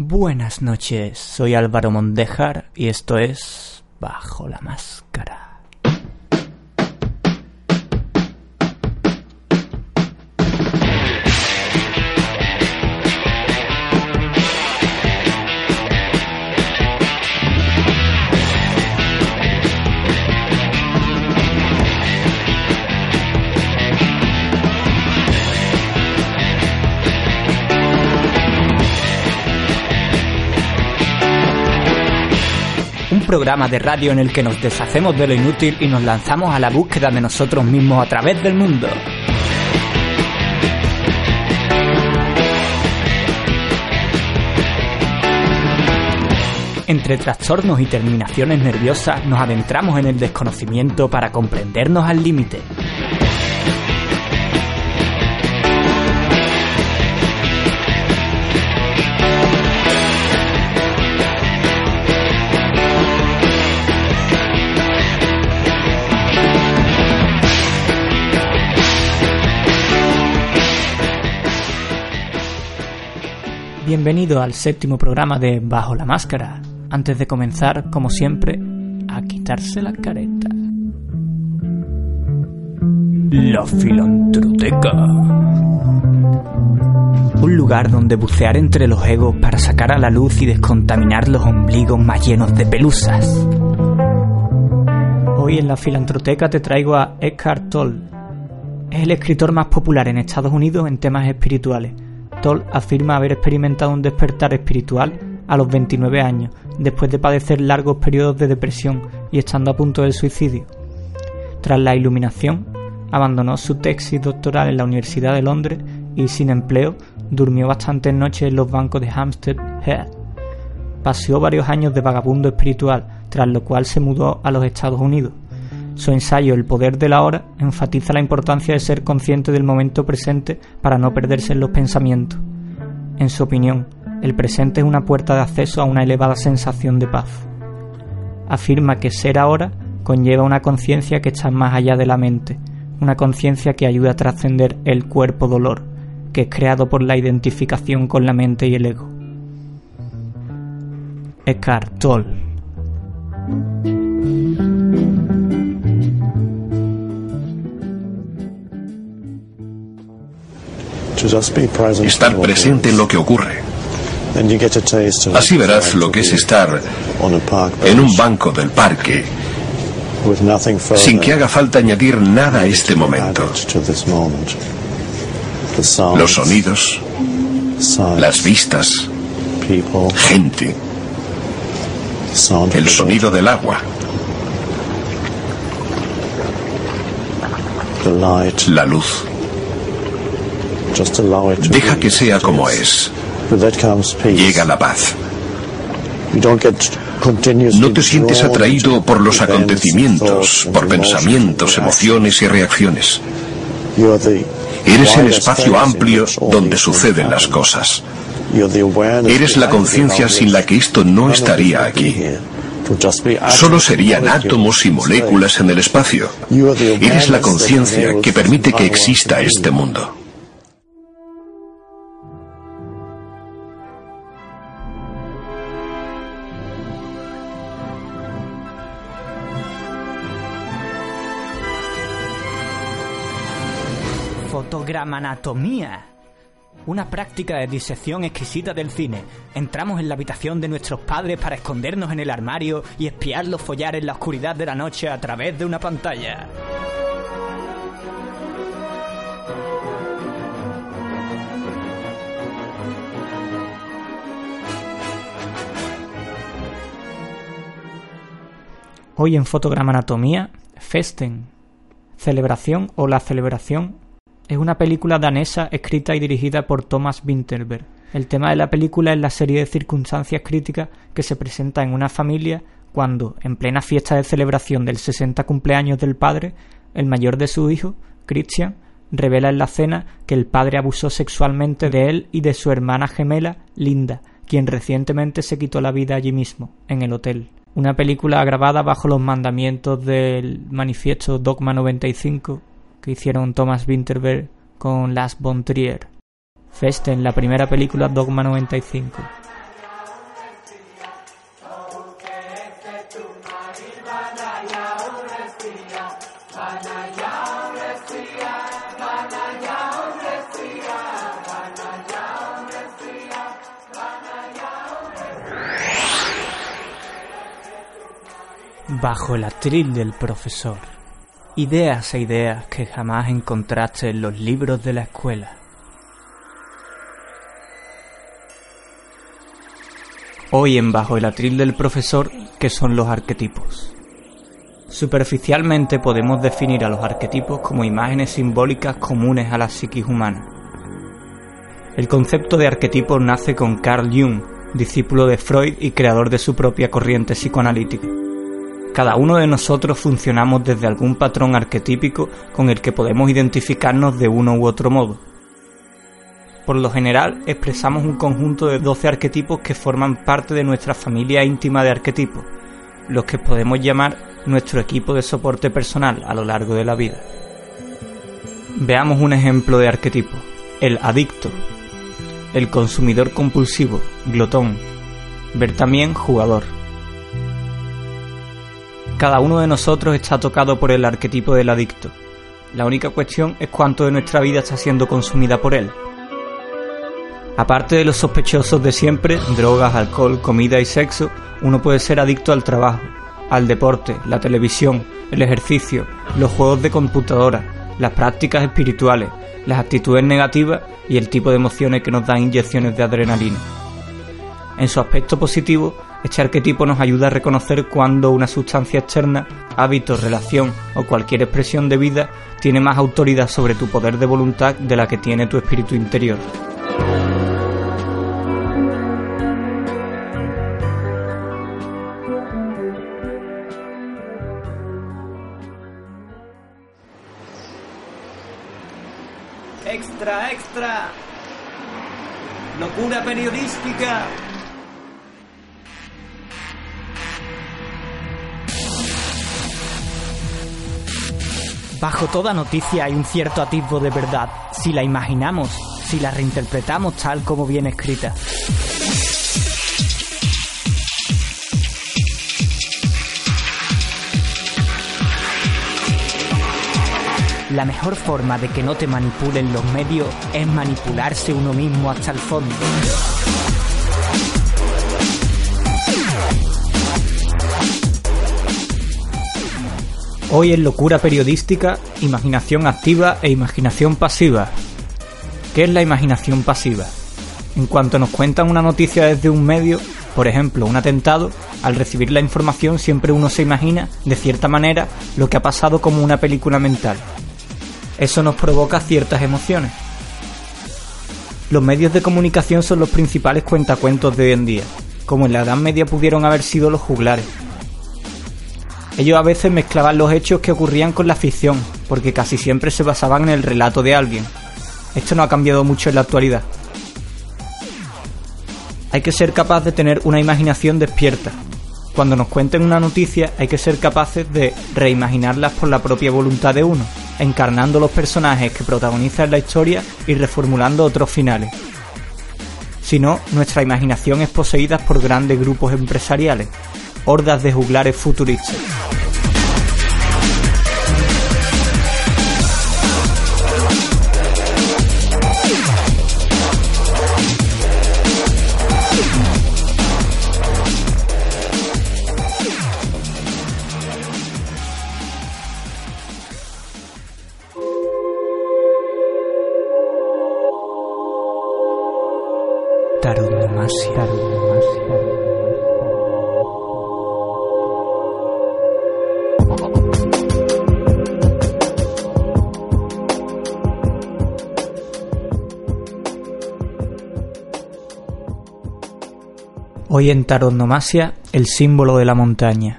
Buenas noches, soy Álvaro Mondejar y esto es Bajo la Máscara. Programa de radio en el que nos deshacemos de lo inútil y nos lanzamos a la búsqueda de nosotros mismos a través del mundo. Entre trastornos y terminaciones nerviosas nos adentramos en el desconocimiento para comprendernos al límite. Bienvenido al séptimo programa de Bajo la Máscara. Antes de comenzar, como siempre, a quitarse la careta. La filantroteca. Un lugar donde bucear entre los egos para sacar a la luz y descontaminar los ombligos más llenos de pelusas. Hoy en la filantroteca te traigo a Eckhart Tolle. Es el escritor más popular en Estados Unidos en temas espirituales Toll afirma haber experimentado un despertar espiritual a los 29 años, después de padecer largos periodos de depresión y estando a punto del suicidio. Tras la iluminación, abandonó su tesis doctoral en la Universidad de Londres y, sin empleo, durmió bastantes noches en los bancos de Hampstead Head. Paseó varios años de vagabundo espiritual, tras lo cual se mudó a los Estados Unidos. Su ensayo El poder de la hora enfatiza la importancia de ser consciente del momento presente para no perderse en los pensamientos. En su opinión, el presente es una puerta de acceso a una elevada sensación de paz. Afirma que ser ahora conlleva una conciencia que está más allá de la mente, una conciencia que ayuda a trascender el cuerpo dolor, que es creado por la identificación con la mente y el ego. Eckhart Tolle Estar presente en lo que ocurre. Así verás lo que es estar en un banco del parque sin que haga falta añadir nada a este momento. Los sonidos, las vistas, gente, el sonido del agua, la luz. Deja que sea como es. Llega la paz. No te sientes atraído por los acontecimientos, por pensamientos, emociones y reacciones. Eres el espacio amplio donde suceden las cosas. Eres la conciencia sin la que esto no estaría aquí. Solo serían átomos y moléculas en el espacio. Eres la conciencia que permite que exista este mundo. Fotogramanatomía. Una práctica de disección exquisita del cine. Entramos en la habitación de nuestros padres para escondernos en el armario y espiarlos follar en la oscuridad de la noche a través de una pantalla. Hoy en Fotogramanatomía, Festen, celebración o la celebración es una película danesa escrita y dirigida por Thomas Winterberg. El tema de la película es la serie de circunstancias críticas que se presenta en una familia cuando, en plena fiesta de celebración del 60 cumpleaños del padre, el mayor de su hijo, Christian, revela en la cena que el padre abusó sexualmente de él y de su hermana gemela, Linda, quien recientemente se quitó la vida allí mismo, en el hotel. Una película grabada bajo los mandamientos del manifiesto Dogma 95 que hicieron Thomas Winterberg con Las von Trier. Festen, la primera película Dogma 95. bajo el atril del profesor. Ideas e ideas que jamás encontraste en los libros de la escuela. Hoy en Bajo el atril del profesor, ¿qué son los arquetipos? Superficialmente podemos definir a los arquetipos como imágenes simbólicas comunes a la psiquis humana. El concepto de arquetipos nace con Carl Jung, discípulo de Freud y creador de su propia corriente psicoanalítica. Cada uno de nosotros funcionamos desde algún patrón arquetípico con el que podemos identificarnos de uno u otro modo. Por lo general, expresamos un conjunto de 12 arquetipos que forman parte de nuestra familia íntima de arquetipos, los que podemos llamar nuestro equipo de soporte personal a lo largo de la vida. Veamos un ejemplo de arquetipo, el adicto, el consumidor compulsivo, glotón, ver también jugador. Cada uno de nosotros está tocado por el arquetipo del adicto. La única cuestión es cuánto de nuestra vida está siendo consumida por él. Aparte de los sospechosos de siempre, drogas, alcohol, comida y sexo, uno puede ser adicto al trabajo, al deporte, la televisión, el ejercicio, los juegos de computadora, las prácticas espirituales, las actitudes negativas y el tipo de emociones que nos dan inyecciones de adrenalina. En su aspecto positivo, este arquetipo nos ayuda a reconocer cuando una sustancia externa, hábito, relación o cualquier expresión de vida tiene más autoridad sobre tu poder de voluntad de la que tiene tu espíritu interior. Extra, extra. Locura periodística. Bajo toda noticia hay un cierto atisbo de verdad, si la imaginamos, si la reinterpretamos tal como viene escrita. La mejor forma de que no te manipulen los medios es manipularse uno mismo hasta el fondo. Hoy en Locura Periodística, imaginación activa e imaginación pasiva. ¿Qué es la imaginación pasiva? En cuanto nos cuentan una noticia desde un medio, por ejemplo, un atentado, al recibir la información siempre uno se imagina, de cierta manera, lo que ha pasado como una película mental. Eso nos provoca ciertas emociones. Los medios de comunicación son los principales cuentacuentos de hoy en día, como en la Edad Media pudieron haber sido los juglares. Ellos a veces mezclaban los hechos que ocurrían con la ficción, porque casi siempre se basaban en el relato de alguien. Esto no ha cambiado mucho en la actualidad. Hay que ser capaz de tener una imaginación despierta. Cuando nos cuenten una noticia hay que ser capaces de reimaginarlas por la propia voluntad de uno encarnando los personajes que protagonizan la historia y reformulando otros finales. Si no, nuestra imaginación es poseída por grandes grupos empresariales, hordas de juglares futuristas. Hoy en Taronomasia, el símbolo de la montaña.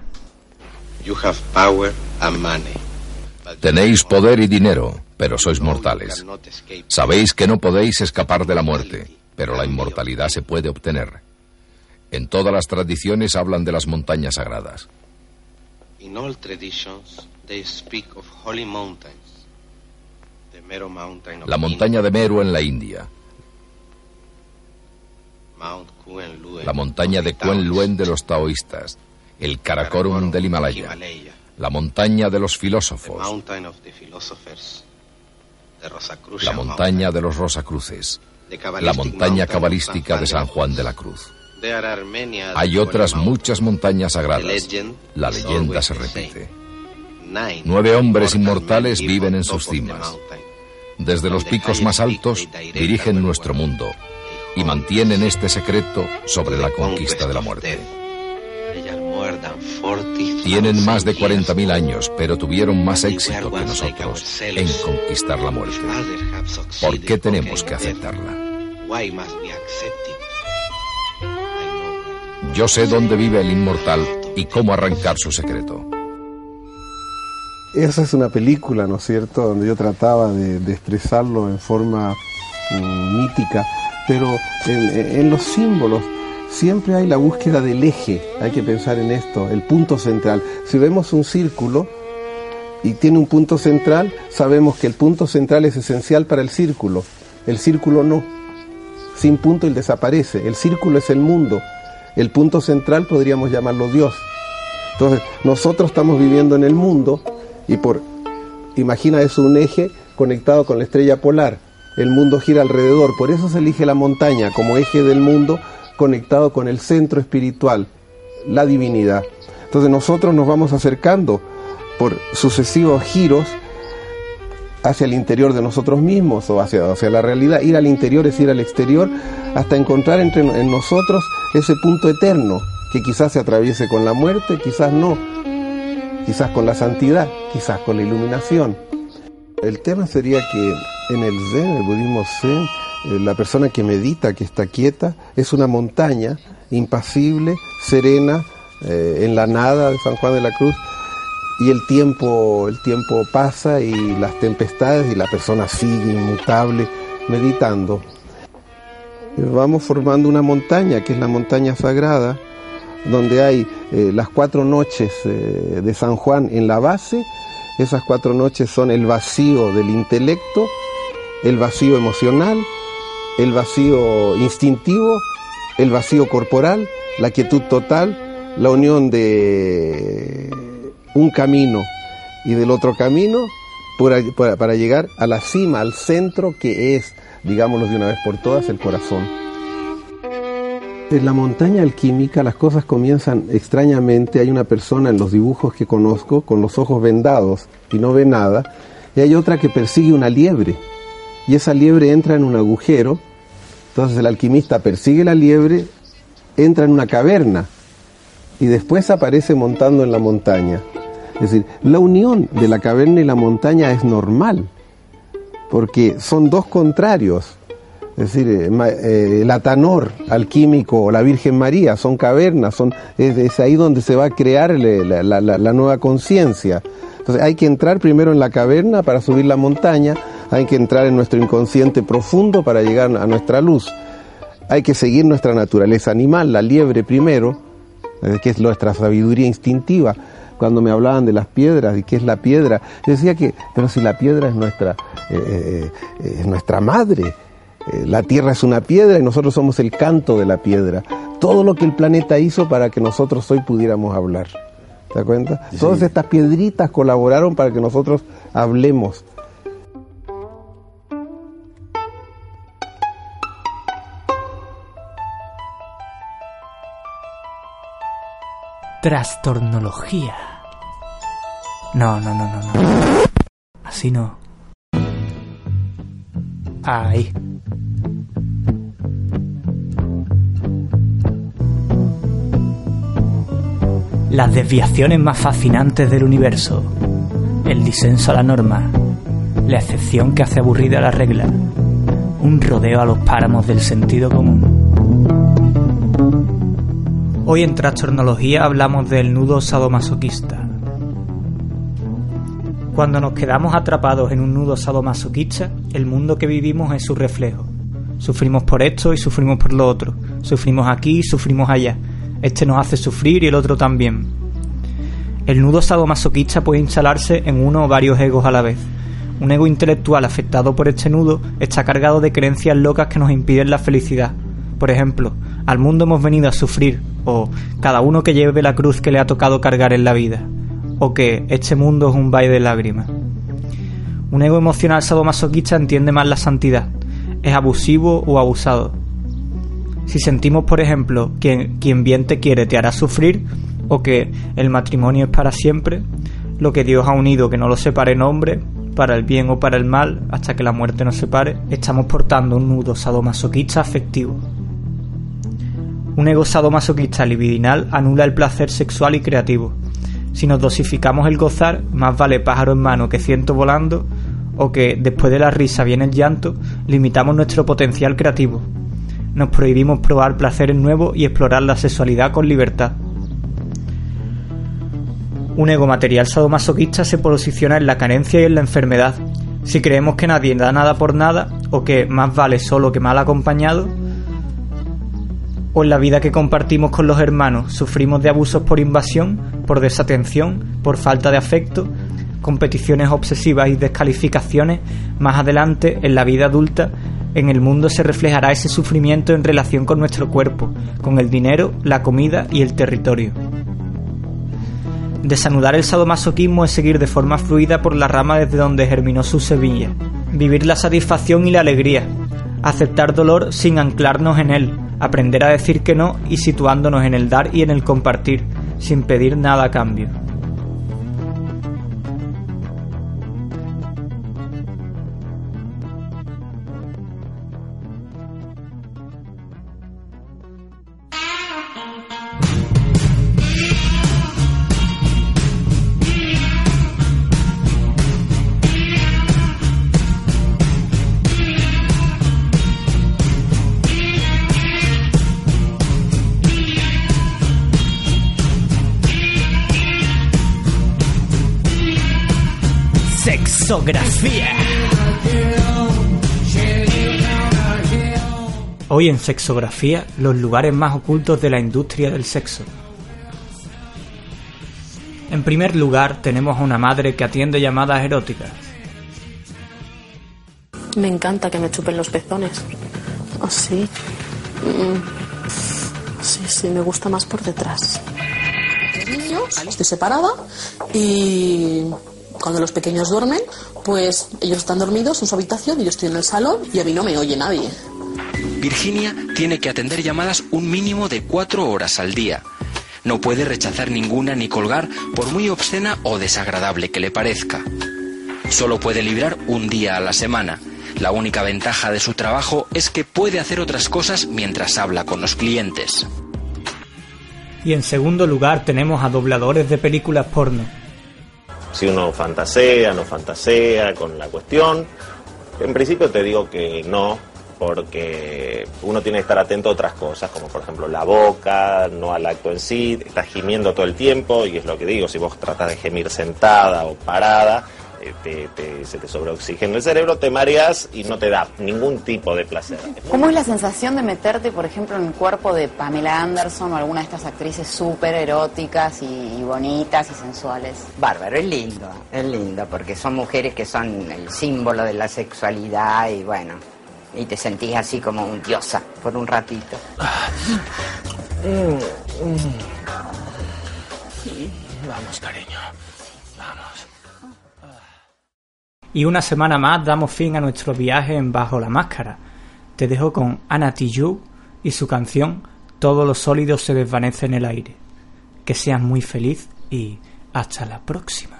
Tenéis poder y dinero, pero sois mortales. Sabéis que no podéis escapar de la muerte, pero la inmortalidad se puede obtener. En todas las tradiciones hablan de las montañas sagradas. La montaña de Meru en la India, la montaña de Kuen Luen de los taoístas, el Karakorum del Himalaya, la montaña de los filósofos, la montaña de los Rosacruces, la montaña cabalística de San Juan de la Cruz. Hay otras muchas montañas sagradas. La leyenda se repite. Nueve hombres inmortales viven en sus cimas. Desde los picos más altos dirigen nuestro mundo y mantienen este secreto sobre la conquista de la muerte. Tienen más de 40.000 años, pero tuvieron más éxito que nosotros en conquistar la muerte. ¿Por qué tenemos que aceptarla? Yo sé dónde vive el inmortal y cómo arrancar su secreto. Esa es una película, ¿no es cierto?, donde yo trataba de, expresarlo en forma mm, mítica, pero en, los símbolos siempre hay la búsqueda del eje, hay que pensar en esto, el punto central. Si vemos un círculo y tiene un punto central, sabemos que el punto central es esencial para el círculo, el círculo no. Sin punto él desaparece, el círculo es el mundo, el punto central podríamos llamarlo Dios. Entonces, nosotros estamos viviendo en el mundo y por, imagina eso, un eje conectado con la estrella polar. El mundo gira alrededor, por eso se elige la montaña como eje del mundo conectado con el centro espiritual, la divinidad. Entonces nosotros nos vamos acercando por sucesivos giros hacia el interior de nosotros mismos o hacia, hacia la realidad. Ir al interior es ir al exterior hasta encontrar entre, en nosotros ese punto eterno que quizás se atraviese con la muerte, quizás no, quizás con la santidad, quizás con la iluminación. El tema sería que en el Zen, el budismo Zen, eh, la persona que medita, que está quieta, es una montaña impasible, serena, eh, en la nada de San Juan de la Cruz, y el tiempo, el tiempo pasa y las tempestades y la persona sigue inmutable meditando. Vamos formando una montaña, que es la montaña sagrada, donde hay eh, las cuatro noches eh, de San Juan en la base. Esas cuatro noches son el vacío del intelecto, el vacío emocional, el vacío instintivo, el vacío corporal, la quietud total, la unión de un camino y del otro camino para llegar a la cima, al centro que es, digámoslo de una vez por todas, el corazón. En la montaña alquímica las cosas comienzan extrañamente. Hay una persona en los dibujos que conozco con los ojos vendados y no ve nada. Y hay otra que persigue una liebre. Y esa liebre entra en un agujero. Entonces el alquimista persigue la liebre, entra en una caverna y después aparece montando en la montaña. Es decir, la unión de la caverna y la montaña es normal, porque son dos contrarios. Es decir, eh, eh, el Atanor alquímico o la Virgen María son cavernas, son, es, ahí donde se va a crear la, nueva conciencia. Entonces hay que entrar primero en la caverna para subir la montaña, hay que entrar en nuestro inconsciente profundo para llegar a nuestra luz. Hay que seguir nuestra naturaleza animal, la liebre primero, eh, que es nuestra sabiduría instintiva. Cuando me hablaban de las piedras y qué es la piedra, yo decía que, pero si la piedra es nuestra, es nuestra madre, eh, la Tierra es una piedra y nosotros somos el canto de la piedra. Todo lo que el planeta hizo para que nosotros hoy pudiéramos hablar. ¿Te das cuenta? Todas estas piedritas colaboraron para que nosotros hablemos. Trastornología. No, no, no, no, no. Así no. Ahí. Las desviaciones más fascinantes del universo, el disenso a la norma, la excepción que hace aburrida la regla, un rodeo a los páramos del sentido común. Hoy en Trastornología hablamos del nudo sadomasoquista. Cuando nos quedamos atrapados en un nudo sadomasoquista, el mundo que vivimos es su reflejo. Sufrimos por esto y sufrimos por lo otro. Sufrimos aquí y sufrimos allá este nos hace sufrir y el otro también. El nudo sadomasoquista puede instalarse en uno o varios egos a la vez. Un ego intelectual afectado por este nudo está cargado de creencias locas que nos impiden la felicidad. Por ejemplo, al mundo hemos venido a sufrir, o cada uno que lleve la cruz que le ha tocado cargar en la vida, o que este mundo es un baile de lágrimas. Un ego emocional sadomasoquista entiende más la santidad, es abusivo o abusado, Si sentimos, por ejemplo, que quien bien te quiere te hará sufrir, o que el matrimonio es para siempre, lo que Dios ha unido que no lo separe nombre, para el bien o para el mal, hasta que la muerte nos separe, estamos portando un nudo sadomasoquista afectivo. Un ego sadomasoquista libidinal anula el placer sexual y creativo. Si nos dosificamos el gozar, más vale pájaro en mano que ciento volando, o que después de la risa viene el llanto, limitamos nuestro potencial creativo. Nos prohibimos probar placeres nuevos y explorar la sexualidad con libertad. Un ego material sadomasoquista se posiciona en la carencia y en la enfermedad. Si creemos que nadie da nada por nada, o que más vale solo que mal acompañado, o en la vida que compartimos con los hermanos sufrimos de abusos por invasión, por desatención, por falta de afecto, competiciones obsesivas y descalificaciones, más adelante, en la vida adulta, en el mundo se reflejará ese sufrimiento en relación con nuestro cuerpo, con el dinero, la comida y el territorio. Desanudar el sadomasoquismo es seguir de forma fluida por la rama desde donde germinó su semilla. Vivir la satisfacción y la alegría. Aceptar dolor sin anclarnos en él. Aprender a decir que no y situándonos en el dar y en el compartir, sin pedir nada a cambio. Hoy en Sexografía, los lugares más ocultos de la industria del sexo. En primer lugar, tenemos a una madre que atiende llamadas eróticas. Me encanta que me chupen los pezones. Así. Mm. Sí, sí, me gusta más por detrás. Estoy separada y cuando los pequeños duermen, pues ellos están dormidos en su habitación y yo estoy en el salón y a mí no me oye nadie. Virginia tiene que atender llamadas un mínimo de cuatro horas al día. No puede rechazar ninguna ni colgar por muy obscena o desagradable que le parezca. Solo puede librar un día a la semana. La única ventaja de su trabajo es que puede hacer otras cosas mientras habla con los clientes. Y en segundo lugar tenemos a dobladores de películas porno si uno fantasea, no fantasea con la cuestión. En principio te digo que no, porque uno tiene que estar atento a otras cosas, como por ejemplo la boca, no al acto en sí, estás gimiendo todo el tiempo y es lo que digo, si vos tratas de gemir sentada o parada, te, se te sobreoxigena el cerebro, te mareas y no te da ningún tipo de placer. ¿Cómo es la sensación de meterte, por ejemplo, en el cuerpo de Pamela Anderson o alguna de estas actrices súper eróticas y, bonitas y sensuales? Bárbaro, es lindo, es lindo, porque son mujeres que son el símbolo de la sexualidad y bueno, y te sentís así como un diosa por un ratito. Vamos, cariño. Y una semana más damos fin a nuestro viaje en Bajo la Máscara. Te dejo con Anna Tijoux y su canción Todo lo sólido se desvanece en el aire. Que seas muy feliz y hasta la próxima.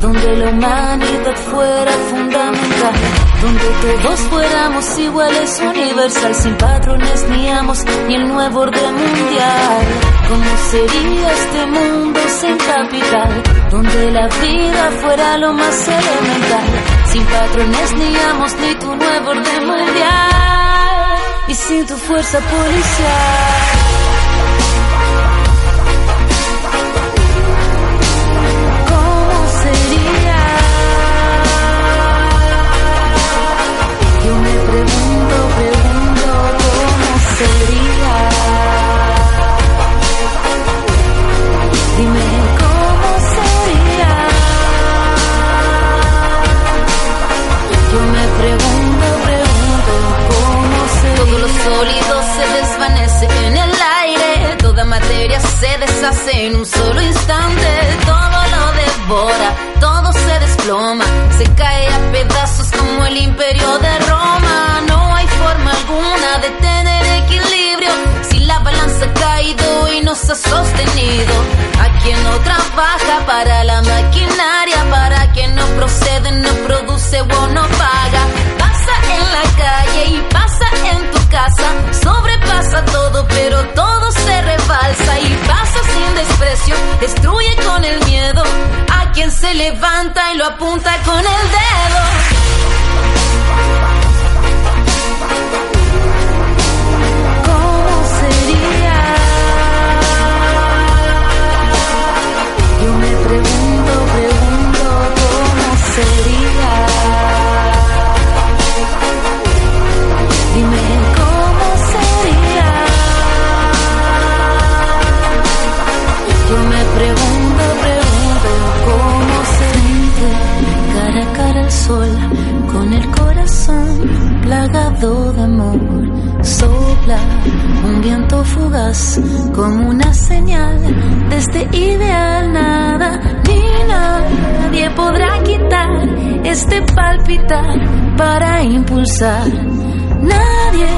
Donde la humanidad fuera fundamental, donde todos fuéramos iguales, universal, sin patrones ni amos, ni el nuevo orden mundial. ¿Cómo sería este mundo sin capital, donde la vida fuera lo más elemental, sin patrones ni amos, ni tu nuevo orden mundial, y sin tu fuerza policial? Para la maquinaria, para quien no procede, no produce o no paga. Pasa en la calle y pasa en tu casa, sobrepasa todo, pero todo se rebalsa y pasa sin desprecio, destruye con el miedo a quien se levanta y lo apunta con el dedo. Sería. Dime cómo sería. Yo me pregunto, pregunto cómo sería. Cara a cara al sol, con el corazón plagado de amor. Sopla un viento fugaz como una señal de este ideal. Nada ni nadie podrá quitar este palpitar para impulsar. Nadie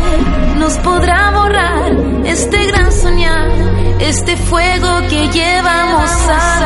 nos podrá borrar este gran soñar, este fuego que llevamos a.